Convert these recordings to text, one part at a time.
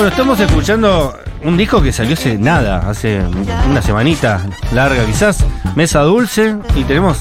Bueno, estamos escuchando un disco que salió hace nada, hace una semanita larga quizás, Mesa Dulce, y tenemos,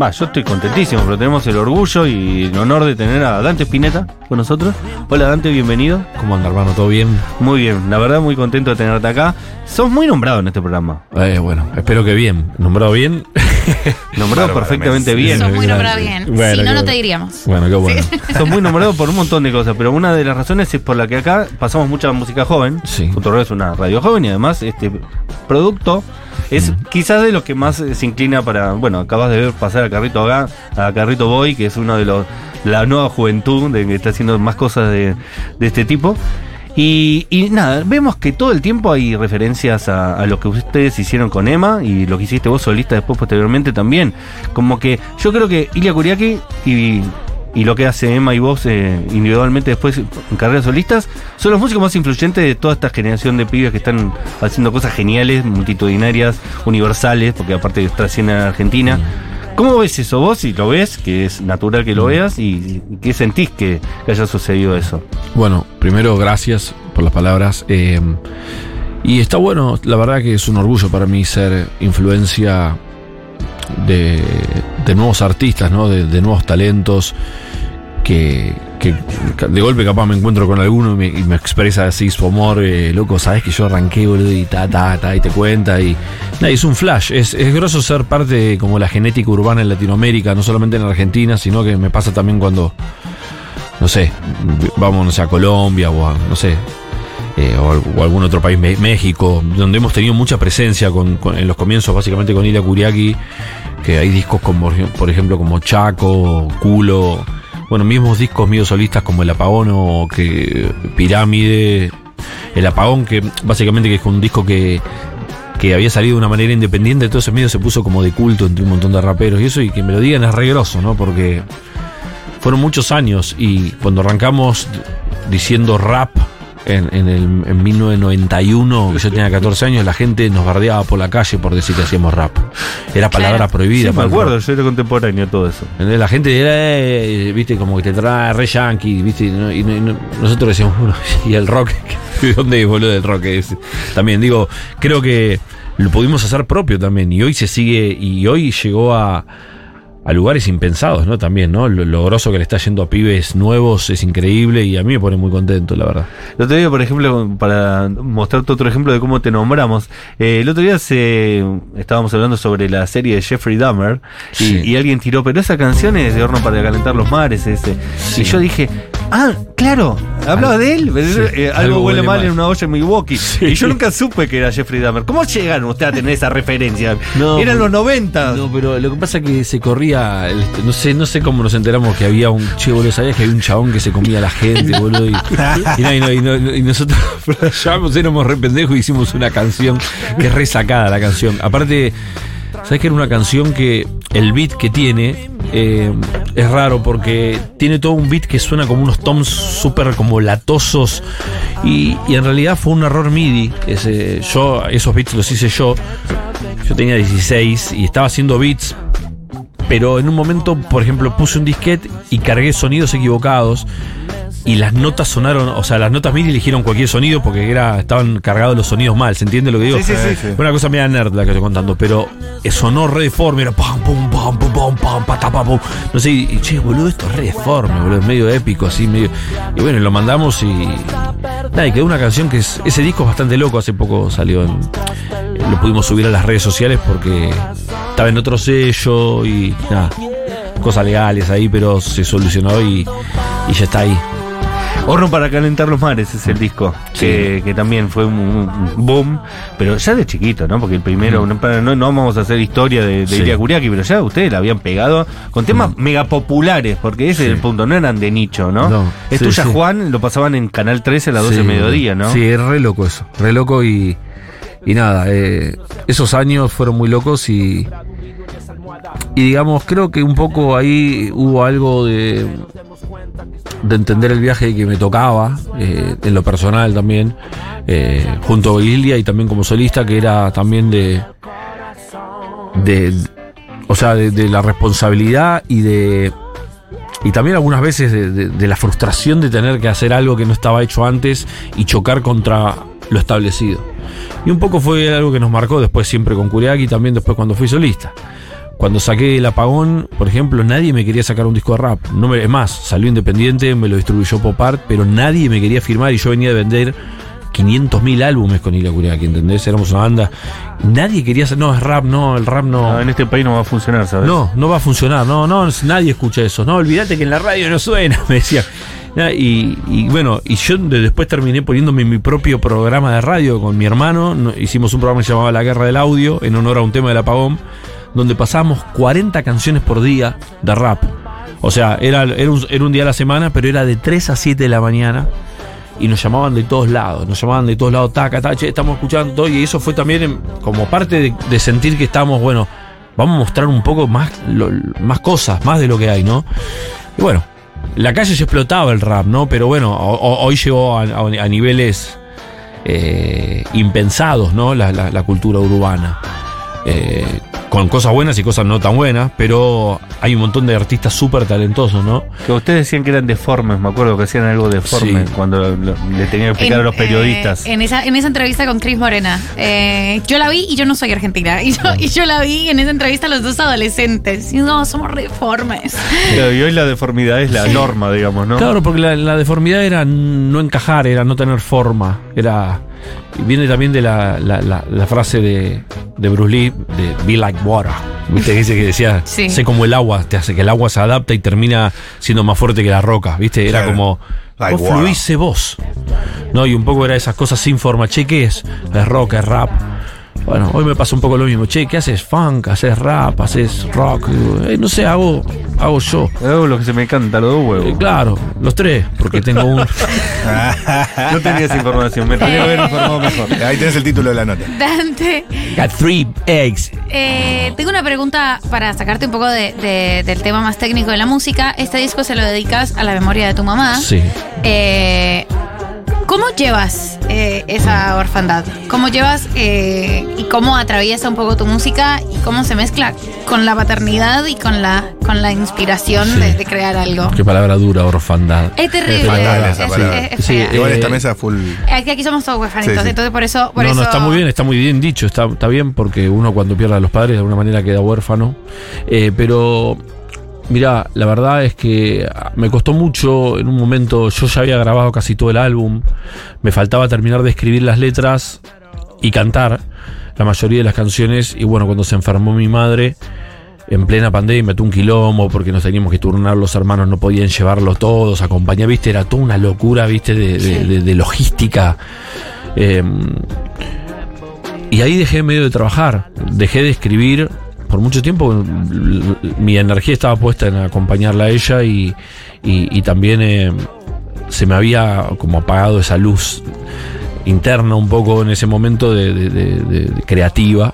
va, yo estoy contentísimo, pero tenemos el orgullo y el honor de tener a Dante Spinetta con nosotros. Hola Dante, bienvenido. ¿Cómo anda, hermano? ¿Todo bien? Muy bien, la verdad muy contento de tenerte acá. Sos muy nombrado en este programa. Eh, bueno, espero que bien. ¿Nombrado bien? Nombrado perfectamente bien. Sos muy nombrado bien. Bueno, si no, no te diríamos. Bueno, qué bueno. Sos muy nombrado por un montón de cosas, pero una de las razones es por la que acá pasamos mucha música joven. Sí. Futuro es una radio joven y además este producto es quizás de los que más eh, se inclina para. Bueno, acabas de ver pasar a Carrito acá, a Carrito Boy, que es uno de los. La nueva juventud de que está haciendo más cosas de, de este tipo. Y, y nada, vemos que todo el tiempo hay referencias a, a lo que ustedes hicieron con Emma y lo que hiciste vos solista después posteriormente también. Como que yo creo que Ilia Kuriaki y, y lo que hace Emma y vos eh, individualmente después en carreras solistas son los músicos más influyentes de toda esta generación de pibes que están haciendo cosas geniales, multitudinarias, universales, porque aparte trascienden a Argentina. ¿Cómo ves eso vos? Si lo ves, que es natural que lo veas, y, y qué sentís que, que haya sucedido eso. Bueno, primero, gracias por las palabras. eh, y está bueno, la verdad que es un orgullo para mí ser influencia de, de nuevos artistas, ¿no? De, de nuevos talentos. Que, que de golpe capaz me encuentro con alguno y me, expresa así su amor, eh, loco, sabes que yo arranqué, y ta, ta, ta, y te cuenta, y es un flash, es, es groso ser parte de como la genética urbana en Latinoamérica, no solamente en Argentina, sino que me pasa también cuando, no sé, vamos, no sé, a Colombia o a, no sé, eh, o, al- o algún otro país, México, donde hemos tenido mucha presencia con, en los comienzos, básicamente con Ila Kuriaki, que hay discos como, por ejemplo, como Chaco, Culo, bueno, mismos discos míos solistas como El Apagón o que Pirámide, El Apagón, que básicamente que es un disco que que había salido de una manera independiente, ese medio se puso como de culto entre un montón de raperos y eso, y que me lo digan es re groso, ¿no? Porque fueron muchos años y cuando arrancamos diciendo rap en, en, el, en 1991, que yo tenía 14 años, la gente nos bardeaba por la calle por decir que hacíamos rap. Era palabra Claro. prohibida. Sí, me acuerdo, yo era contemporáneo todo eso. La gente era, eh, viste, como que te trae re yankee, viste, y, no- y no- y no- nosotros decíamos, bueno, y el rock, ¿de dónde es, boludo, el rock? Es, también, digo, creo que lo pudimos hacer propio también, y hoy se sigue, y hoy llegó a, a lugares impensados, ¿no? También, ¿no? Lo, lo groso que le está yendo a pibes nuevos es increíble, y a mí me pone muy contento, la verdad. El otro día, por ejemplo, para mostrarte otro ejemplo de cómo te nombramos, eh, el otro día se, estábamos hablando sobre la serie de Jeffrey Dahmer y, Sí. y alguien tiró, pero esa canción es de horno para calentar los mares. Ese. Sí. Y yo dije, ah, claro, hablaba de él. pero, Sí. eh, algo, Algo huele huele mal, mal. en una olla en Milwaukee. Sí. Y yo nunca supe que era Jeffrey Dahmer. ¿Cómo llegaron ustedes a tener esa referencia? No, Eran los 90. No, pero lo que pasa es que se corría, el- no sé, no sé cómo nos enteramos que había un, che, boludo, ¿sabías que había un chabón que se comía a la gente, boludo? Y, y, no, y, no, y no- y nosotros éramos re pendejos y hicimos una canción que es re sacada la canción. Aparte, ¿sabes que era una canción que el beat que tiene eh, es raro porque tiene todo un beat que suena como unos toms súper como latosos y, y en realidad fue un error MIDI. Ese, yo, esos beats los hice yo. Yo tenía 16 y estaba haciendo beats pero en un momento, por ejemplo, puse un disquete y cargué sonidos equivocados y las notas sonaron, o sea, las notas MIDI eligieron cualquier sonido porque era, estaban cargados los sonidos mal, ¿se entiende lo que digo? Sí, sí, sí, una cosa media nerd la que estoy contando, pero sonó re deforme, era pam, pum, pam, pum, pam, pam, pata, pam, pum. No sé, y che, boludo, esto es re deforme, boludo, es medio épico, así, medio. Y bueno, lo mandamos y. Nada, y quedó una canción que es. Ese disco es bastante loco, hace poco salió en. Lo pudimos subir a las redes sociales porque estaba en otro sello y nada, cosas legales ahí, pero se solucionó y, y ya está ahí. Horno para calentar los mares es el disco, que, que también fue un, un boom, pero ya de chiquito, ¿no? Porque el primero, no, para- no, no vamos a hacer historia de, de Sí. Ilia Kuriaki, pero ya ustedes la habían pegado con temas mega populares, porque ese es el punto, no eran de nicho, ¿no? No, es sí, tuya, sí. Juan, lo pasaban en Canal 13 a las 12 Sí, de mediodía, ¿no? Sí, es re loco eso. Re loco y. Y nada, eh, esos años fueron muy locos y. Y digamos, creo que un poco ahí hubo algo de. de entender el viaje que me tocaba, eh, en lo personal también, eh, junto a Ilia y también como solista, que era también de. de. o sea, de, la responsabilidad y de y también algunas veces de- de la frustración de tener que hacer algo que no estaba hecho antes y chocar contra lo establecido. Y un poco fue algo que nos marcó después siempre con Kuriaki y también después cuando fui solista. Cuando saqué el apagón, por ejemplo, nadie me quería sacar un disco de rap. No me, es más, salió independiente, me lo distribuyó Pop Art, pero nadie me quería firmar y yo venía de vender 500.000 álbumes con Ila Kuriaki, ¿entendés? Éramos una banda. Nadie quería hacer, no, es rap, no, el rap no. No, en este país no va a funcionar, ¿sabes? No, no va a funcionar, no, no, nadie escucha eso. No, olvídate que en la radio no suena, me decía. Y, bueno, y yo de- después terminé poniéndome mi propio programa de radio con mi hermano. no- hicimos un programa que se llamaba La Guerra del Audio, en honor a un tema del apagón, donde pasábamos 40 canciones por día de rap. O sea, era, era, un, era un día a la semana, pero era de 3 a 7 de la mañana. Y nos llamaban de todos lados, nos llamaban de todos lados, taca, taca, estamos escuchando. Y eso fue también como parte de, sentir que estamos, bueno, vamos a mostrar un poco más, más cosas, más de lo que hay, ¿no? Y bueno, la calle se explotaba el rap, ¿no? Pero bueno, ho- ho- hoy llegó a, a- niveles eh, impensados, ¿no? La cultura urbana. Eh, con cosas buenas y cosas no tan buenas, pero hay un montón de artistas súper talentosos, ¿no? Que ustedes decían que eran deformes, me acuerdo que hacían algo deforme Sí. cuando lo- lo- le tenían que explicar a los eh, periodistas. en, esa, en esa entrevista con Cris Morena. Eh, yo la vi y yo no soy argentina. Y yo, y yo la vi en esa entrevista a los dos adolescentes. Y no, somos reformes. Claro, y hoy la deformidad es la norma, digamos, ¿no? Claro, porque la, la deformidad era no encajar, era no tener forma. Era. y Viene también de la, la- la- la frase de, de Bruce Lee, de be like water. ¿Viste? Que dice que decía, Sí. sé como el agua, te hace que el agua se adapta y termina siendo más fuerte que la roca. ¿Viste? Era Claro. como. Like vos fluís, vos. No, y un poco era esas cosas sin forma. Che, ¿qué es? Es rock, es rap. Bueno, hoy me pasa un poco lo mismo. Che, ¿qué haces? Funk, haces rap, haces rock. "Eh, no sé, hago, hago yo. Hago lo que se me canta, los dos Eh, huevos. claro, los tres, porque tengo un. No tenía esa información, me tenía que haber informado mejor. Ahí tenés el título de la nota. Dante, Got three eggs. eh, tengo una pregunta para sacarte un poco de- de- del tema más técnico de la música. Este disco se lo dedicas a la memoria de tu mamá. Sí. Eh, ¿Cómo llevas eh, esa orfandad? ¿Cómo llevas eh, y cómo atraviesa un poco tu música y cómo se mezcla con la paternidad y con la, con la inspiración Sí. de, de crear algo? Qué palabra dura, orfandad. Es terrible. fatal es- esa es- palabra. es- es Sí. Igual Eh, esta mesa full. Aquí, aquí somos todos huérfanitos, Sí, sí. entonces por eso... Por no, eso no, está muy bien, está muy bien dicho, está, está bien porque uno cuando pierde a los padres de alguna manera queda huérfano. Eh, pero, mira, la verdad es que me costó mucho. En un momento, yo ya había grabado casi todo el álbum, me faltaba terminar de escribir las letras y cantar la mayoría de las canciones. Y bueno, cuando se enfermó mi madre... En plena pandemia, tuvo un quilombo porque nos teníamos que turnar, los hermanos no podían llevarlo todos, acompañar, viste, era toda una locura, viste, de, de- de- de logística. Eh, y ahí dejé medio de trabajar, dejé de escribir por mucho tiempo. l- Mi energía estaba puesta en acompañarla a ella y, y- también eh, se me había como apagado esa luz interna un poco en ese momento de- de creativa.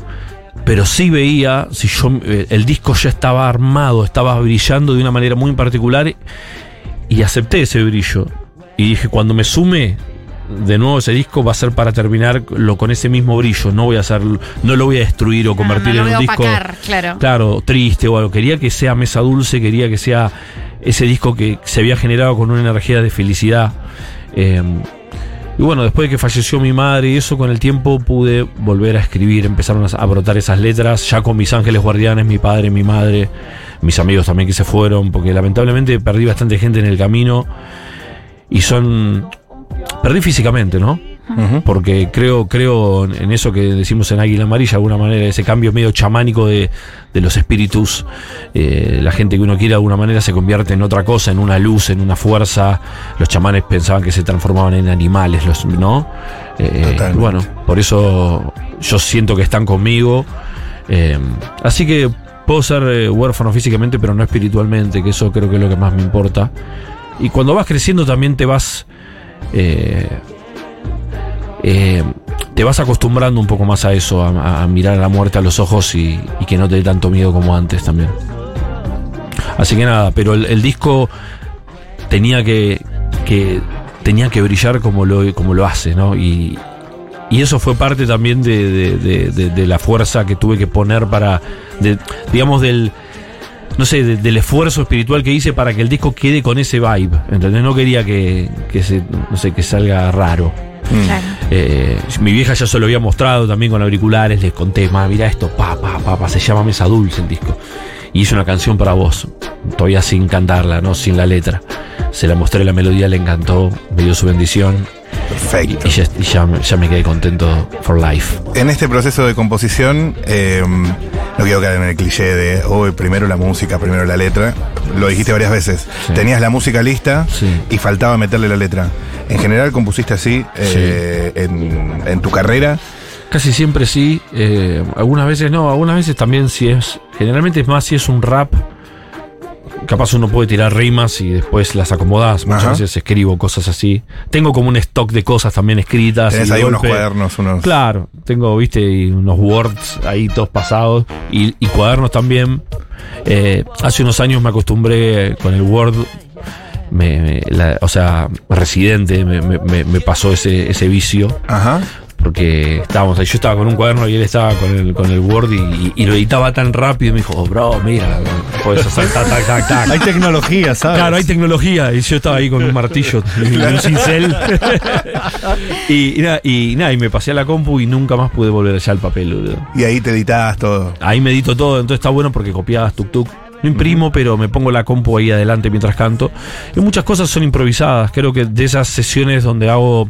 Pero sí veía, si yo eh, el disco ya estaba armado, estaba brillando de una manera muy particular y acepté ese brillo. Y dije, cuando me sume de nuevo ese disco va a ser para terminar lo, con ese mismo brillo. No voy a hacer, no lo voy a destruir o convertir no, no en un voy a disco. opacar, claro. Claro, triste o algo. Quería que sea mesa dulce, quería que sea ese disco que se había generado con una energía de felicidad. Eh, y bueno, después de que falleció mi madre y eso, con el tiempo pude volver a escribir, empezaron a brotar esas letras, ya con mis ángeles guardianes, mi padre, mi madre, mis amigos también que se fueron, porque lamentablemente perdí bastante gente en el camino y son... Perdí físicamente, ¿no? Porque creo, creo en eso que decimos en Águila Amarilla, de alguna manera, ese cambio medio chamánico de, de los espíritus. Eh, la gente que uno quiere de alguna manera se convierte en otra cosa, en una luz, en una fuerza. Los chamanes pensaban que se transformaban en animales, los, ¿no? Eh, Totalmente. bueno, por eso yo siento que están conmigo. Eh, así que puedo ser eh, huérfano físicamente, pero no espiritualmente, que eso creo que es lo que más me importa. Y cuando vas creciendo también te vas... eh, eh, te vas acostumbrando un poco más a eso, a, mirar a la muerte a los ojos y, y que no te dé tanto miedo como antes también. Así que nada, pero el, disco tenía que, que tenía que brillar como lo, como lo hace, ¿no? Y, y eso fue parte también de, de- la fuerza que tuve que poner para, digamos, del, no sé, de- del esfuerzo espiritual que hice para que el disco quede con ese vibe. ¿Entendés? No quería que, que se, no sé, que salga raro. Claro. Eh, mi vieja ya se lo había mostrado también con auriculares, les conté, ma, mira esto, pa, pa, pa, pa, se llama Mesa Dulce el disco. Y hice una canción para vos, todavía sin cantarla, no sin la letra. Se la mostré la melodía, le encantó, me dio su bendición Perfecto. y ya, y ya me- ya me quedé contento for life. En este proceso de composición, eh, no quiero caer en el cliché de, oh, primero la música, primero la letra. Lo dijiste varias veces. Sí. Tenías la música lista Sí. y faltaba meterle la letra. En general compusiste así eh, en, en tu carrera. Casi siempre sí, eh, algunas veces no, algunas veces también si es, generalmente es más si es un rap, capaz uno puede tirar rimas y después las acomodas, muchas Ajá. veces escribo cosas así. Tengo como un stock de cosas también escritas. Tenés ahí unos cuadernos, unos. Claro, tengo, viste, y unos words ahí todos pasados y, y cuadernos también. Eh, hace unos años me acostumbré con el Word, me- me- la- o sea, Residente me- me pasó ese, ese vicio Ajá. Porque estábamos ahí, yo estaba con un cuaderno y él estaba con el, con el Word y, y lo editaba tan rápido y me dijo, oh, bro, mira, puedes hacer tac, tac, tac, tac. Hay tecnología, ¿sabes? Claro, hay tecnología. Y yo estaba ahí con un martillo y un cincel. y, y nada, y nada, y me pasé a la compu y nunca más pude volver allá al papel, boludo. Y ahí te editabas todo. Ahí me edito todo, entonces está bueno porque copiabas tuk tuk. No imprimo, pero me pongo la compu ahí adelante mientras canto. Y muchas cosas son improvisadas. Creo que de esas sesiones donde hago.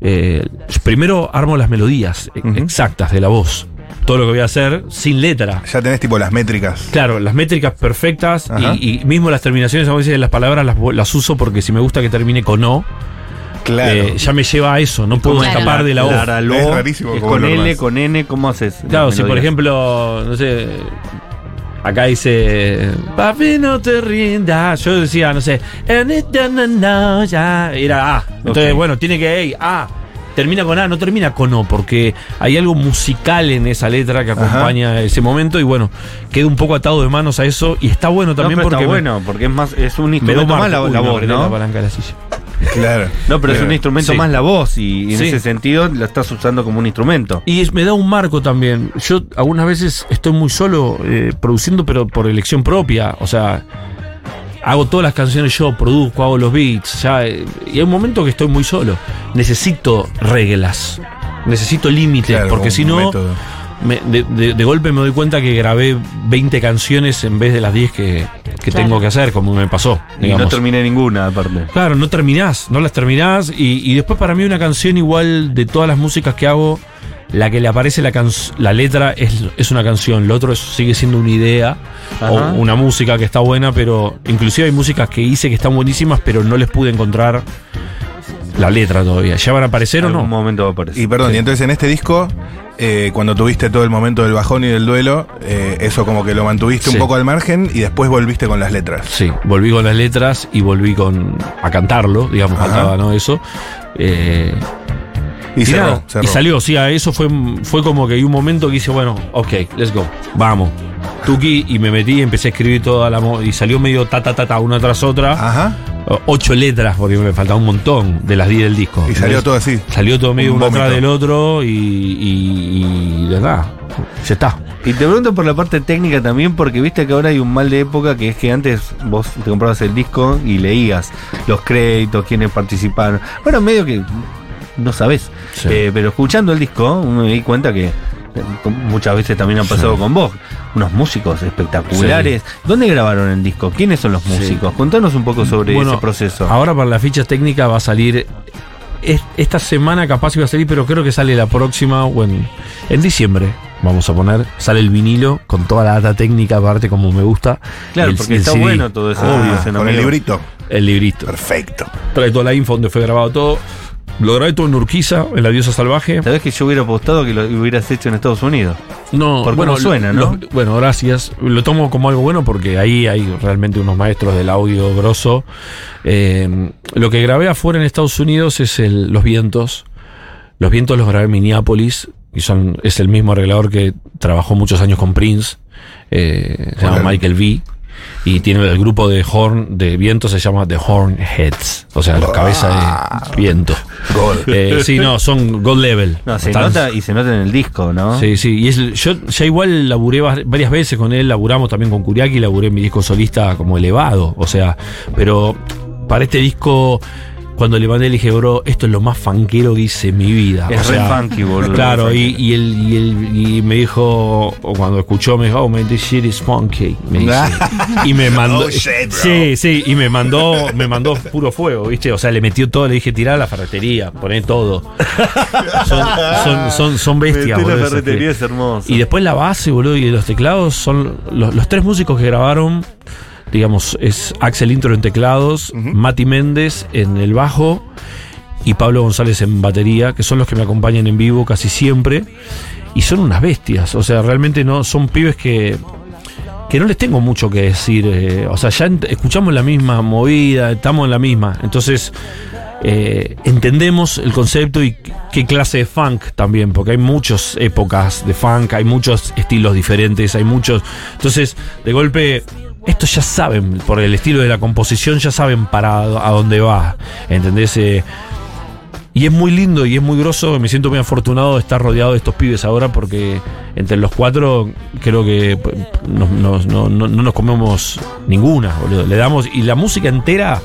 Eh, primero armo las melodías e- exactas de la voz. Todo lo que voy a hacer sin letra. Ya tenés tipo las métricas. Claro, las métricas perfectas y, y mismo las terminaciones a veces de las palabras las, las uso porque si me gusta que termine con O, Claro. eh, ya me lleva a eso, no puedo Claro. escapar de la O. La lo, Es rarísimo es con L, con N, ¿cómo haces? Claro, si por ejemplo, no sé, acá dice, papi no te rindas, yo decía, no sé, "And it done now", ya, era A. Entonces, bueno, tiene que ir A. Termina con A, no termina con O, porque hay algo musical en esa letra que Ajá. acompaña ese momento y bueno, queda un poco atado de manos a eso y está bueno No, también pero porque está bueno, porque es más, es un instrumento más la, marco. Uy, la ¿no? palanca de la silla. Claro. No, pero es un instrumento Sí. más la voz y, y en Sí. ese sentido la estás usando como un instrumento. Y es- me da un marco también. Yo algunas veces estoy muy solo eh, produciendo, pero por elección propia. O sea, hago todas las canciones yo, produzco, hago los beats. Ya, eh, y hay un momento que estoy muy solo. Necesito reglas. Necesito límites, Claro, porque si no, método. Me- de, de- de golpe me doy cuenta que grabé 20 canciones en vez de las 10 que, que Claro. tengo que hacer, como me pasó. Y no terminé ninguna, aparte. Claro, no terminás, no las terminás. Y, y después para mí una canción igual de todas las músicas que hago, la que le aparece la, can- la letra es, es una canción, lo otro es- sigue siendo una idea Ajá. o una música que está buena, pero inclusive hay músicas que hice que están buenísimas, pero no les pude encontrar la letra todavía. ¿Ya van a aparecer o En algún no? momento va a aparecer. Y perdón, y entonces en este disco, eh, cuando tuviste todo el momento del bajón y del duelo, eh, eso como que lo mantuviste Sí. un poco al margen y después volviste con las letras. Sí, volví con las letras y volví con a cantarlo, digamos, Ajá. faltaba, ¿no? Eso. Eh, Y, Y, cerró, nada, cerró. y salió, sí, a eso fue, fue como que hay un momento que hice, bueno, ok, let's go, vamos. Tuki y me metí y empecé a escribir toda la y salió medio ta ta ta ta una tras otra, Ajá. Ocho letras porque me faltaba un montón de las 10 del disco. Y salió Entonces, todo así. Salió todo medio Un uno atrás del otro y, y, y de nada, ya está. Y te pregunto por la parte técnica también, porque viste que ahora hay un mal de época que es que antes vos te comprabas el disco y leías los créditos, quiénes participaron. Bueno, medio que no sabés. Sí. Eh, pero escuchando el disco me di cuenta que muchas veces también han pasado Sí. con vos. Unos músicos espectaculares. ¿Dónde grabaron el disco? ¿Quiénes son los Sí. músicos? Contanos un poco sobre Bueno, ese proceso. Ahora para la ficha técnica va a salir. es- Esta semana capaz iba a salir, pero creo que sale la próxima o en, en diciembre. Vamos a poner, sale el vinilo con toda la data técnica, aparte como me gusta. claro, El- porque el está CD, bueno todo eso. Ah, obvio, con el librito. El librito. Perfecto. Trae toda la info donde fue grabado todo. Lo grabé todo en Urquiza, en La Diosa Salvaje. Sabés que yo hubiera apostado que lo hubieras hecho en Estados Unidos. No, Por bueno, cómo suena, ¿no? lo- bueno, gracias. Lo tomo como algo bueno porque ahí hay realmente unos maestros del audio grosso. Eh, lo que grabé afuera en Estados Unidos es el, Los Vientos. Los Vientos los grabé en Minneapolis. Y son, es el mismo arreglador que trabajó muchos años con Prince. eh, se llama. Michael V. y tiene el grupo de horn de viento se llama The Horn Heads, o sea, la cabeza de viento. Gol. Eh, sí, no, son gold level. No, se Están- nota y se nota en el disco, ¿no? Sí, sí, y es, yo ya igual laburé va- varias veces con él, laburamos también con Kuriaki, laburé mi disco solista como elevado, o sea, pero para este disco, cuando le mandé le dije, bro, esto es lo más fanquero que hice en mi vida. Es o re sea, funky, boludo. Claro, y, él, y, él- y me dijo, o cuando escuchó, me dijo, oh man, this shit is funky. Me dice. y me mandó. Oh, shit, bro. sí, sí, y me mandó, me mandó puro fuego, ¿viste? O sea, le metió todo, le dije, tirá a la ferretería, poné todo. son, son, son, son bestias, boludo, la ferretería es hermoso. y después la base, boludo, y los teclados son los, los tres músicos que grabaron, digamos, es Axel Intro en teclados, Mati Méndez en el bajo y Pablo González en batería, que son los que me acompañan en vivo casi siempre. Y son unas bestias, o sea, realmente no son pibes que que no les tengo mucho que decir. eh, o sea, ya escuchamos la misma movida, estamos en la misma. Entonces, eh, entendemos el concepto y qué clase de funk también, porque hay muchas épocas de funk, hay muchos estilos diferentes, hay muchos. Entonces, de golpe. Estos ya saben, por el estilo de la composición, ya saben para a dónde va. ¿Entendés? Eh, y es muy lindo y es muy groso. Me siento muy afortunado de estar rodeado de estos pibes ahora porque entre los cuatro creo que nos- no, no- no nos comemos ninguna. Le damos. Y la música entera,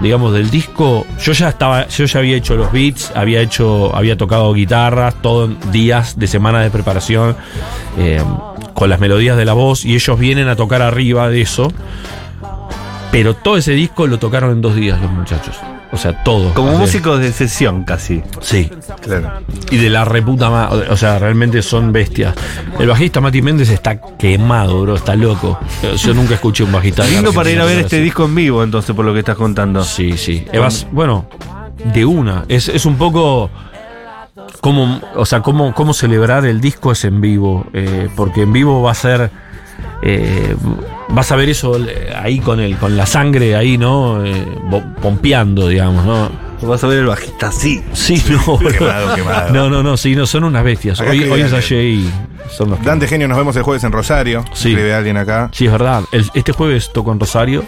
digamos, del disco. Yo ya estaba. Yo ya había hecho los beats, había hecho. Había tocado guitarras, todo días de semana de preparación. eh, con las melodías de la voz. Y ellos vienen a tocar arriba de eso. Pero todo ese disco lo tocaron en dos días los muchachos. O sea, todo. Como músicos de sesión casi. Sí. Claro. Y de la reputa más. O sea, realmente son bestias. El bajista Mati Méndez está quemado, bro. Está loco. Yo nunca escuché un bajista. Lindo para ir a ver este así. disco en vivo, entonces, por lo que estás contando. Sí, sí. Evas- bueno, de una. Es, es un poco. Cómo, o sea, cómo, cómo celebrar el disco es en vivo. eh, porque en vivo va a ser. eh, vas a ver eso eh, ahí con el, con la sangre ahí, ¿no? Eh, pompeando, digamos, ¿no? Vas a ver el bajista así. Sí, no. Quemado, quemado. No, no, no, sí, no, son unas bestias. Acá Hoy, hoy ensayé y son los que- Dante Genio, nos vemos el jueves en Rosario. Sí. Escribe alguien acá. Sí, es verdad. El- este jueves toco en Rosario.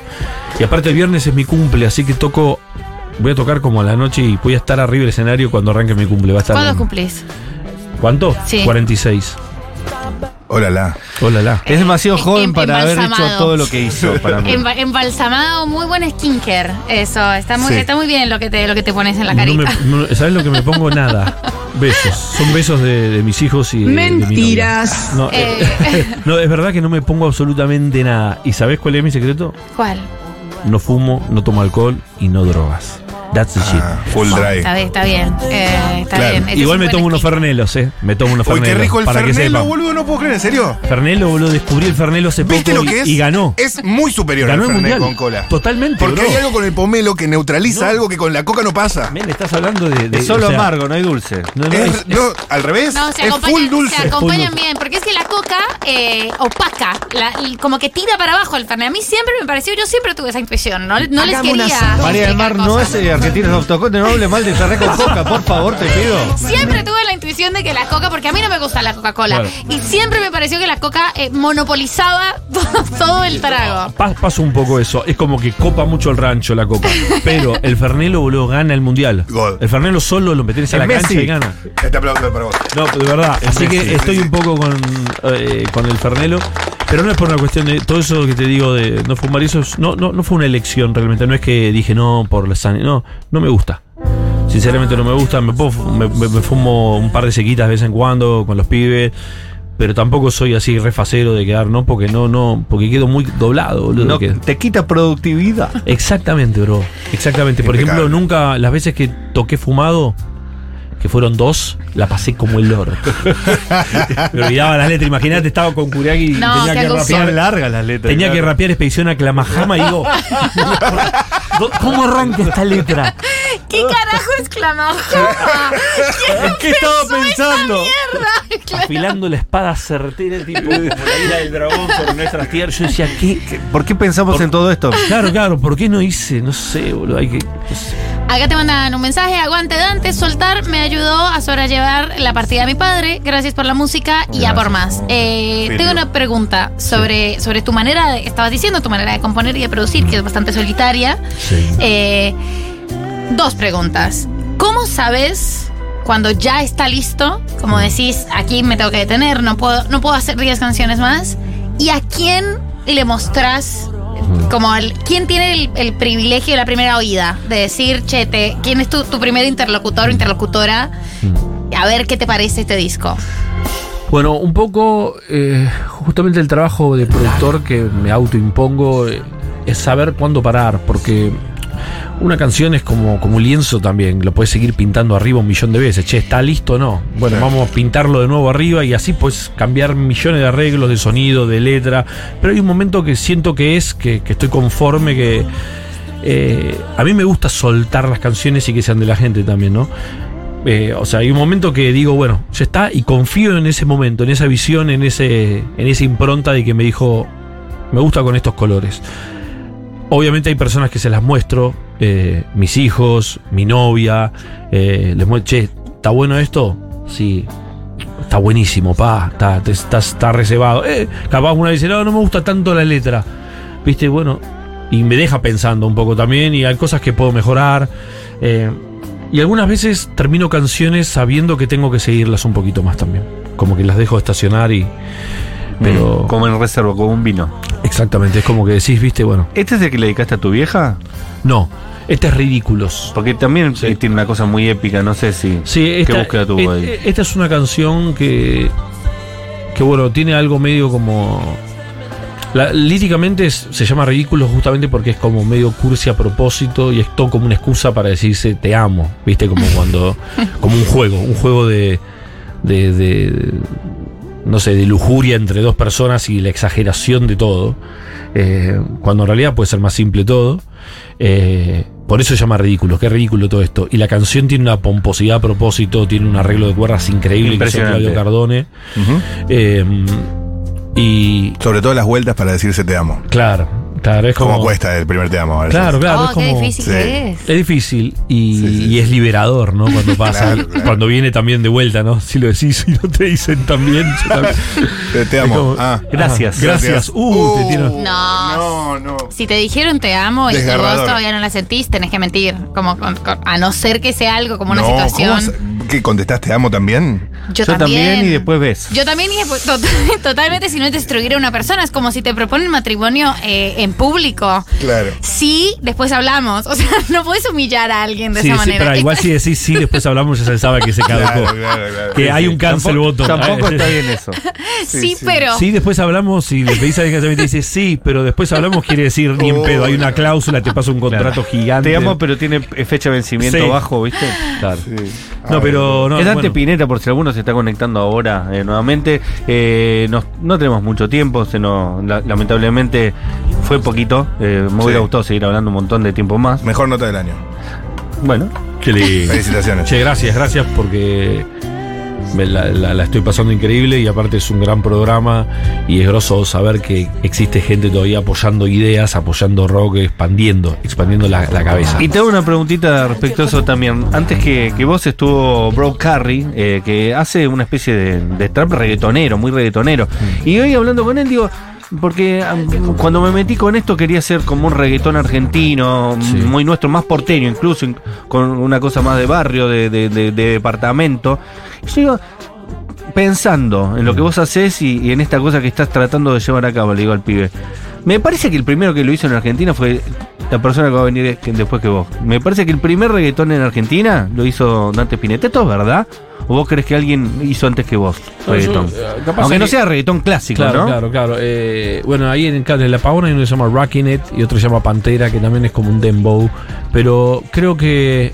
Y aparte el viernes es mi cumple, así que toco. Voy a tocar como a la noche y voy a estar arriba del escenario cuando arranque mi cumple. Va a estar ¿Cuándo en- cumplís? ¿Cuánto? Sí. 46. Hola, la. Hola, la. Es demasiado Eh, joven em- para haber hecho todo lo que hizo para mí. Emba- embalsamado, muy buen skincare. Eso, está muy, Sí. está muy bien lo que te, lo que te pones en la No me- carita. no- ¿Sabes lo que me pongo? Nada. Besos. Son besos de, de mis hijos y de, de mi. Mentiras. No, eh, Eh, no, es verdad que no me pongo absolutamente nada. ¿Y sabes cuál es mi secreto? ¿Cuál? No fumo, no tomo alcohol y no drogas. That's the shit. Ah, full drive. Está bien, está bien. eh, está Claro. bien. Ese Igual es me un tomo buen unos fernelos, ¿eh? Me tomo unos Uy, fernelos. qué rico el para que Fernelo, sepan. boludo, no puedo creer, ¿en serio? Fernelo, boludo, descubrí el Fernelo hace poco ¿Viste lo que y, es? y ganó. Es muy superior Ganó al el Fernet mundial. con cola. Totalmente, Porque bro. hay algo con el pomelo que neutraliza No. algo que con la coca no pasa. Men, estás hablando de. de- Es solo o sea, amargo, no hay dulce. No, no, Es- es- es- no, al revés, No, se es acompañan, full dulce. se acompañan Full bien, porque es que la coca eh, opaca, la- y como que tira para abajo el Fernet. A mí siempre me pareció, yo siempre tuve esa intuición, no, no les Hagamos un quería. asado. María del Mar explicar no es eh, Argentinos Autocote, no hable mal de Fernet con coca, por favor, te pido. Siempre tuve la intuición de que la coca, porque a mí no me gusta la Coca-Cola, Claro. y siempre me pareció que la coca eh, monopolizaba todo, todo el trago. pa- pasa un poco eso. Es como que copa mucho el rancho la copa. Pero el Fernelo, boludo, gana el mundial. Gol. El Fernelo solo lo metes a la cancha y gana. Este aplauso para vos. No, de verdad. Así que Messi, estoy un poco con, eh, con el Fernelo. Pero no es por una cuestión de todo eso que te digo de no fumar eso. es- No, no, no fue una elección realmente. No es que dije no por la sangre. No, no me gusta. Sinceramente no me gusta. Me, puedo me, me- me fumo un par de sequitas de vez en cuando con los pibes. Pero tampoco soy así refacero de quedar, no, porque no, no, porque quedo muy doblado, boludo. No, te quita productividad. Exactamente, bro. Exactamente. Por Impecable. ejemplo, nunca, las veces que toqué fumado, que fueron dos, la pasé como el loro. Me olvidaba las letras. Imagínate, estaba con Kuriaki y No, tenía que rapear. Largas las letras. Tenía que claro. rapear Expedición a Clamajama y digo, ¿cómo arranca esta letra? ¿Qué carajo exclamó? ¿En qué estaba pensando? Afilando la espada certera, tipo, como la ira del dragón por nuestras tierras. Yo decía, ¿qué? ¿Por qué pensamos en todo esto? Claro, claro, ¿por qué no hice? No sé, boludo. Hay que. no sé. Acá te mandan un mensaje, aguante Dante, soltar me ayudó a sobrellevar la partida de mi padre, gracias por la música y ya por más. Eh, tengo una pregunta sobre, sobre tu manera, de- estabas diciendo, tu manera de componer y de producir, que es bastante solitaria. Sí. Eh, dos preguntas. ¿Cómo sabes cuando ya está listo? Como decís, aquí me tengo que detener, no puedo, no puedo hacer 10 canciones más. ¿Y a quién le mostrás? Como el, ¿Quién tiene el, el privilegio de la primera oída? De decir, che, te- ¿quién es tu, tu primer interlocutor o interlocutora? A ver qué te parece este disco. Bueno, un poco eh, justamente el trabajo de productor que me autoimpongo eh, es saber cuándo parar, porque una canción es como, como un lienzo también, lo puedes seguir pintando arriba un millón de veces. Che, ¿está listo o no? Bueno, Sí. vamos a pintarlo de nuevo arriba y así puedes cambiar millones de arreglos, de sonido, de letra. Pero hay un momento que siento que es, que, que estoy conforme, que eh, a mí me gusta soltar las canciones y que sean de la gente también, ¿no? Eh, o sea, hay un momento que digo, bueno, ya está, y confío en ese momento, en esa visión, en, ese, en esa impronta de que me dijo, me gusta con estos colores. Obviamente hay personas que se las muestro, eh, mis hijos, mi novia, eh, les muestro, che, ¿está bueno esto? Sí, está buenísimo, pa, está, está, está reservado. Eh, capaz una dice, no, no me gusta tanto la letra. Viste, bueno, y me deja pensando un poco también, y hay cosas que puedo mejorar. eh, y algunas veces termino canciones sabiendo que tengo que seguirlas un poquito más también. Como que las dejo estacionar y. Pero. Mm, Como en reserva, como un vino. Exactamente, es como que decís, viste, bueno. ¿Este es el que le dedicaste a tu vieja? No, este es ridículos. Porque también Sí. tiene una cosa muy épica, no sé si. Sí, ¿Qué esta, búsqueda tuvo ahí? esta es una canción que. que bueno, tiene algo medio como. La, líricamente es- se llama ridículo justamente porque es como medio cursi a propósito y es todo como una excusa para decirse te amo, viste, como cuando. como un juego, un juego de. de, de- no sé, de lujuria entre dos personas y la exageración de todo. eh, cuando en realidad puede ser más simple todo. Eh, por eso se llama ridículo, qué ridículo todo esto. Y la canción tiene una pomposidad a propósito, tiene un arreglo de cuerdas increíble que hizo. Claudio Cardone. Eh, y Sobre todo las vueltas para decirse te amo. claro, claro, es como. ¿Cómo cuesta el primer te amo? Claro, claro, oh, es como. qué difícil sí. que es. Es difícil y, Sí, sí, y sí. es liberador, ¿no? Cuando pasa, Claro, claro. cuando viene también de vuelta, ¿no? Si lo decís y no te dicen también. yo también- Te, te amo. como- Ah. Gracias. Gracias. Uh, te tiro- No. No, no. Si te dijeron te amo y que vos todavía no la sentís, tenés que mentir. Como con- con- a no ser que sea algo como una No, ¿cómo situación. se- ¿Qué contestaste? ¿Amo también? Yo, Yo también y después ves. Yo también y después. tot- totalmente, si no es destruir a una persona. Es como si te proponen matrimonio eh, en público. Claro. Sí, después hablamos. O sea, no puedes humillar a alguien de Sí, esa sí, manera. pero igual si decís sí, después hablamos, ya se sabe que se caducó. Claro, claro, claro. Que hay un cancel Tampoco-. Tampoco Eh, está bien eso. sí, sí, sí. pero. Sí, después hablamos y le pedís a alguien que te dice sí, pero después hablamos quiere decir ni en Oh, pedo. Hay una cláusula, te pasa un contrato gigante. Te amo, pero tiene fecha de vencimiento Sí. bajo, ¿viste? Claro. Sí. No, pero no. es Dante bueno. Pineta, por si alguno se está conectando ahora eh, nuevamente. Eh, nos- no tenemos mucho tiempo, se nos, la- lamentablemente fue poquito. Eh, me hubiera Sí. gustado seguir hablando un montón de tiempo más. Mejor nota del año. Bueno, Qué lindo. Felicitaciones. Che, gracias, gracias porque la, la- la estoy pasando increíble y aparte es un gran programa y es groso saber que existe gente todavía apoyando ideas, apoyando rock, expandiendo, expandiendo la, la cabeza. Y te hago una preguntita respecto a eso también. Antes que, que vos estuvo Bro Carry, eh, que hace una especie de, de trap reggaetonero, muy reggaetonero. Y hoy hablando con él, digo, porque cuando me metí con esto quería ser como un reggaetón argentino, Sí. muy nuestro, más porteño, incluso in- con una cosa más de barrio, de, de- de- de departamento. Y yo digo, pensando en lo que vos haces y, y en esta cosa que estás tratando de llevar a cabo, le digo al pibe. Me parece que el primero que lo hizo en Argentina fue la persona que va a venir después que vos. Me parece que el primer reggaetón en Argentina lo hizo Dante Spinetta. ¿Esto es verdad? ¿O vos crees que alguien hizo antes que vos No, reggaetón? yo, eh, Aunque no que- sea reggaetón clásico, Claro, ¿no? claro, claro. Eh, bueno, ahí en, en La Pavona hay uno que se llama Rockin' It y otro se llama Pantera, que también es como un dembow. Pero creo que.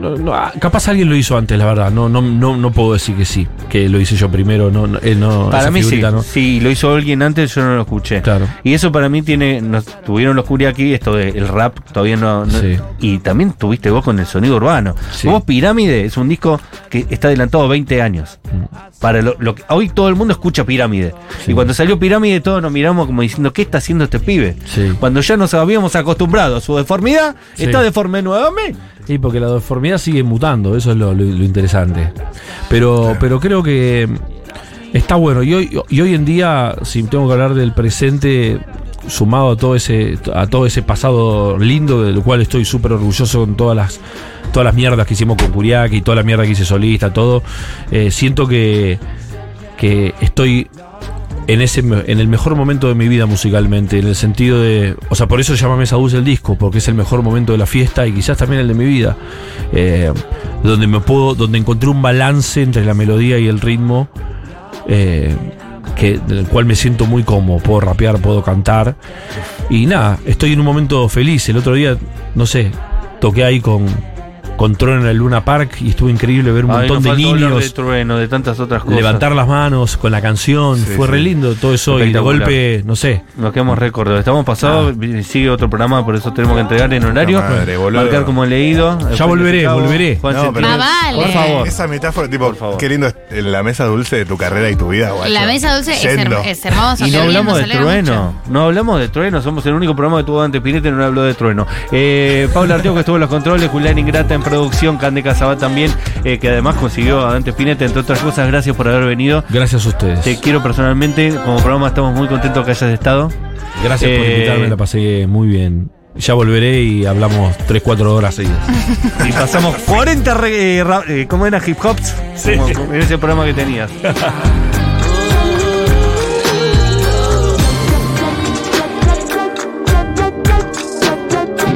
No, no, ah, capaz alguien lo hizo antes, la verdad. No, no, no, no puedo decir que sí, que lo hice yo primero. No, no, él no, Para mí sí. no. Sí, lo hizo alguien antes, yo no lo escuché. Claro. Y eso para mí tiene. Nos tuvieron los Curi aquí, esto del rap todavía no. no- Sí. Y también tuviste vos con el sonido urbano. Sí. Vos, Pirámide, es un disco que está adelantado 20 años. Para lo, lo que- hoy todo el mundo escucha Pirámide. Sí. Y cuando salió Pirámide, todos nos miramos como diciendo, ¿qué está haciendo este pibe? Sí. Cuando ya nos habíamos acostumbrado a su deformidad, Sí. está deforme nuevamente. Y porque la deformidad sigue mutando, eso es lo, lo- lo interesante. Pero, pero creo que está bueno. Y hoy, y hoy en día, si tengo que hablar del presente, sumado a todo ese, a todo ese pasado lindo, del cual estoy súper orgulloso con todas las, todas las mierdas que hicimos con Curiaki, toda la mierda que hice solista, todo, eh, siento que, que estoy en ese en el mejor momento de mi vida musicalmente, en el sentido de, o sea, por eso llama Mesa Dulce el disco, porque es el mejor momento de la fiesta y quizás también el de mi vida, eh, donde me puedo, donde encontré un balance entre la melodía y el ritmo, eh, que del cual me siento muy cómodo, puedo rapear, puedo cantar y nada, estoy en un momento feliz. El otro día, no sé, toqué ahí con con Trueno en el Luna Park y estuvo increíble ver un Ay, montón nos de niños de trueno, de tantas otras cosas. levantar las manos con la canción, Sí, fue re lindo todo eso y de golpe, no sé, Nos quedamos récord. Estamos pasados, Ah. sigue otro programa, por eso tenemos que entregar en horario. Madre, marcar como leído. Ya volveré, volveré. Juan No, pero- Ah, vale. Por favor. Esa metáfora, tipo, Por favor. qué lindo es en la mesa dulce de tu carrera y tu vida, guacho. La mesa dulce es, her- es hermosa. Y no hablamos de trueno. mucho. No hablamos de trueno. Somos el único programa que tuvo Dante Pinete y no habló de trueno. Eh, Paula Arteo que estuvo en los controles, Julián Ingrata en producción, Cande Casabá también, eh, que además consiguió a Dante Pinete, entre otras cosas. Gracias por haber venido. gracias a ustedes. Te quiero personalmente, como programa estamos muy contentos que hayas estado. Gracias por Eh, invitarme, la pasé muy bien. Ya volveré y hablamos 3-4 horas seguidas. Y pasamos 40 re- eh, ra- eh, ¿cómo era? Hip hops. Sí. Como en ese programa que tenías.